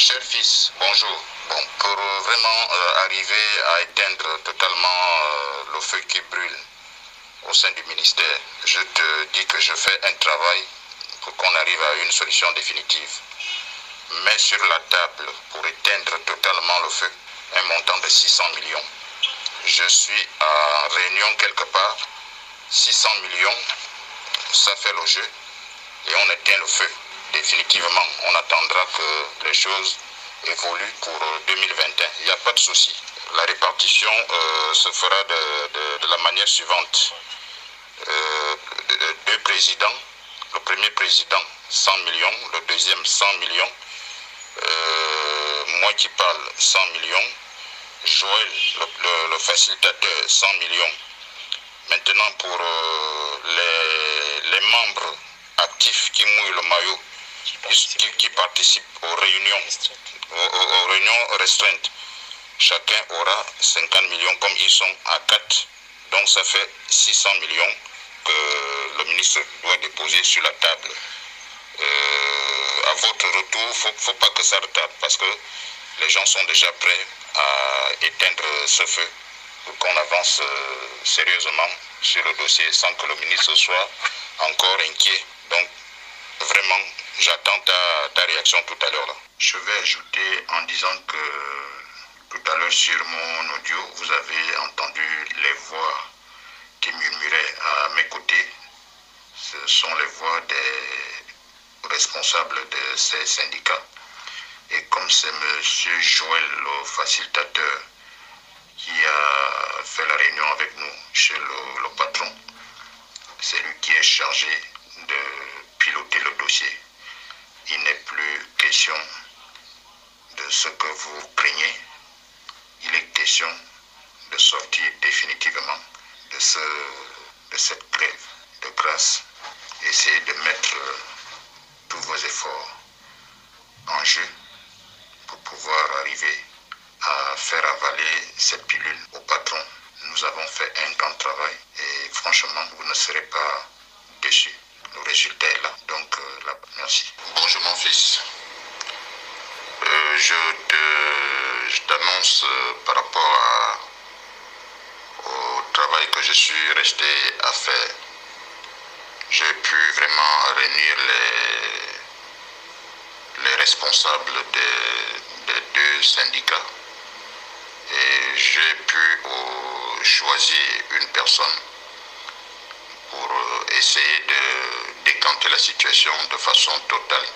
Cher fils, bonjour. Bon, pour vraiment euh, arriver à éteindre totalement euh, le feu qui brûle au sein du ministère, je te dis que je fais un travail pour qu'on arrive à une solution définitive. Mets sur la table pour éteindre totalement le feu un montant de 600 millions. Je suis à réunion quelque part. 600 millions, ça fait le jeu et on éteint le feu définitivement. On attendra que les choses évoluent pour 2021. Il n'y a pas de souci. La répartition euh, se fera de, de, la manière suivante. Euh, deux présidents. Le premier président, 100 millions. Le deuxième, 100 millions. Euh, moi qui parle, 100 millions. Joël, le, le, le facilitateur, 100 millions. Maintenant, pour les, les membres actifs qui mouillent le maillot, qui participent, aux réunions, aux, réunions restreintes. Chacun aura 50 millions comme ils sont à 4. Donc ça fait 600 millions que le ministre doit déposer sur la table. Euh, à votre retour, il ne faut, faut, pas que ça retarde parce que les gens sont déjà prêts à éteindre ce feu pour qu'on avance euh, sérieusement sur le dossier sans que le ministre soit encore inquiet. Donc, vraiment, j'attends ta, ta, réaction tout à l'heure. Je vais ajouter en disant que tout à l'heure sur mon audio, vous avez entendu les voix qui murmuraient à mes côtés. Ce sont les voix des responsables de ces syndicats. Et comme c'est M. Joël, le facilitateur, qui a fait la réunion avec nous chez le, le patron, c'est lui qui est chargé de piloter le dossier. Il n'est plus question de ce que vous craignez. Il est question de sortir définitivement de, ce, de cette grève. De grâce, essayez de mettre tous vos efforts en jeu pour pouvoir arriver à faire avaler cette pilule au patron. Nous avons fait un grand travail et franchement, vous ne serez pas déçus. Le résultat est là. Donc, euh, Bonjour mon fils. Euh, je t'annonce euh, par rapport au travail que je suis resté à faire. J'ai pu vraiment réunir les, les responsables des, deux syndicats et j'ai pu euh, choisir une personne pour essayer de la situation de façon totale.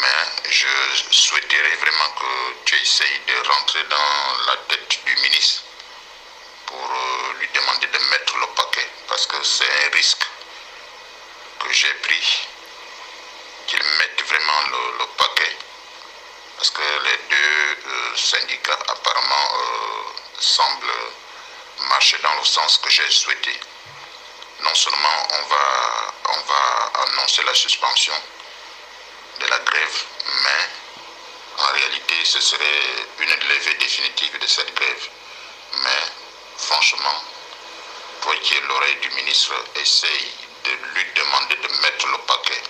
Mais je souhaiterais vraiment que tu essayes de rentrer dans la tête du ministre pour euh, lui demander de mettre le paquet parce que c'est un risque que j'ai pris qu'il mette vraiment le, le paquet parce que les deux euh, syndicats apparemment euh, semblent marcher dans le sens que j'ai souhaité. Non seulement on va, on va annoncer la suspension de la grève, mais en réalité ce serait une levée définitive de cette grève. Mais franchement, es l'oreille du ministre, essaye de lui demander de mettre le paquet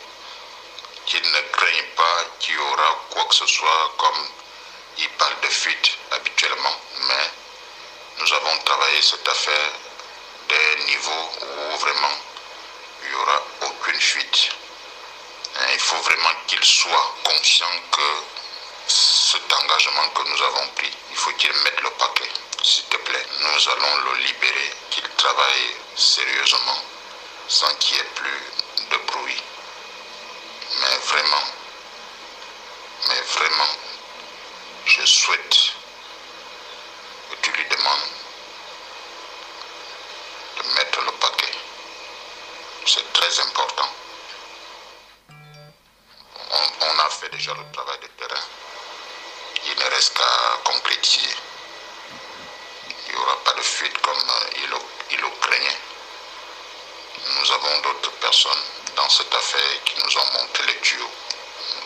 qu'il ne craigne pas qu'il y aura quoi que ce soit comme il parle de fuite habituellement. Mais nous avons travaillé cette affaire des niveaux où vraiment il n'y aura aucune fuite. Il faut vraiment qu'il soit conscient que cet engagement que nous avons pris, il faut qu'il mette le paquet. S'il te plaît, nous allons le libérer, qu'il travaille sérieusement sans qu'il y ait plus de bruit mais vraiment, mais vraiment, je souhaite que tu lui demandes de mettre le paquet. C'est très important. On, a fait déjà le travail de terrain. Il ne reste qu'à concrétiser. Il n'y aura pas de fuite comme il le, il le craignait. Nous avons d'autres personnes dans cette affaire qui nous ont montré les tuyaux.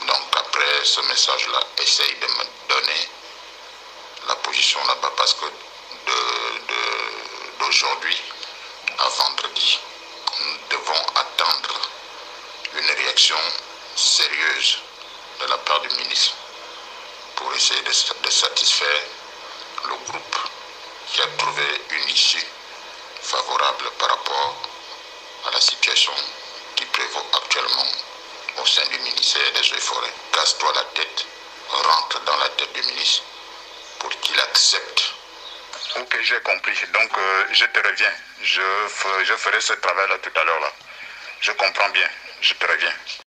Donc après ce message-là, essaye de me donner la position là-bas parce que d'aujourd'hui à vendredi, nous devons sérieuse de la part du ministre. essayer de, satisfaire le groupe qui a trouvé une issue favorable par rapport à la situation qui prévaut actuellement au sein du ministère des et Forêts. Casse-toi la tête, rentre dans la tête du ministre pour qu'il accepte. Ok, j'ai compris. Donc, euh, je te reviens. Je, je ferai ce travail-là tout à l'heure. Je comprends bien. Je te reviens.